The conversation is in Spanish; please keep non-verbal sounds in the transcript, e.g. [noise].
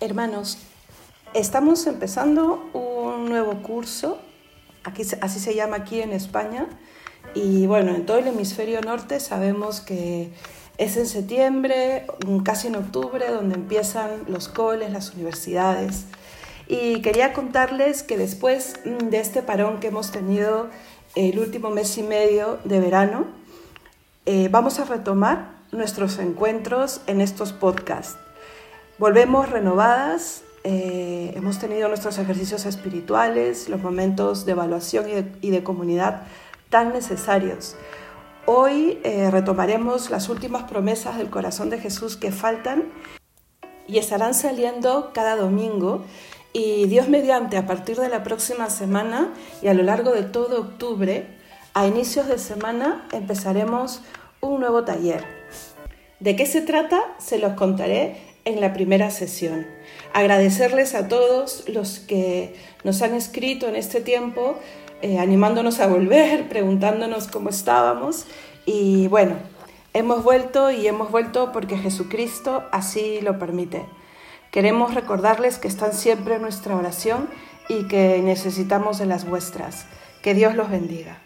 Hermanos, estamos empezando un nuevo curso, así se llama aquí en España, y bueno, en todo el hemisferio norte sabemos que es en septiembre, casi en octubre, donde empiezan los coles, las universidades. Y quería contarles que después de este parón que hemos tenido el último mes y medio de verano, eh, vamos a retomar nuestros encuentros en estos podcasts. Volvemos renovadas, eh, hemos tenido nuestros ejercicios espirituales, los momentos de evaluación y de, comunidad tan necesarios. Hoy eh, retomaremos las últimas promesas del corazón de Jesús que faltan y estarán saliendo cada domingo y Dios mediante a partir de la próxima semana y a lo largo de todo octubre, a inicios de semana empezaremos un nuevo taller. ¿De qué se trata? Se los contaré en la primera sesión. Agradecerles a todos los que nos han escrito en este tiempo, eh, animándonos a volver, [laughs] preguntándonos cómo estábamos. Y bueno, hemos vuelto y hemos vuelto porque Jesucristo así lo permite. Queremos recordarles que están siempre en nuestra oración y que necesitamos de las vuestras. Que Dios los bendiga.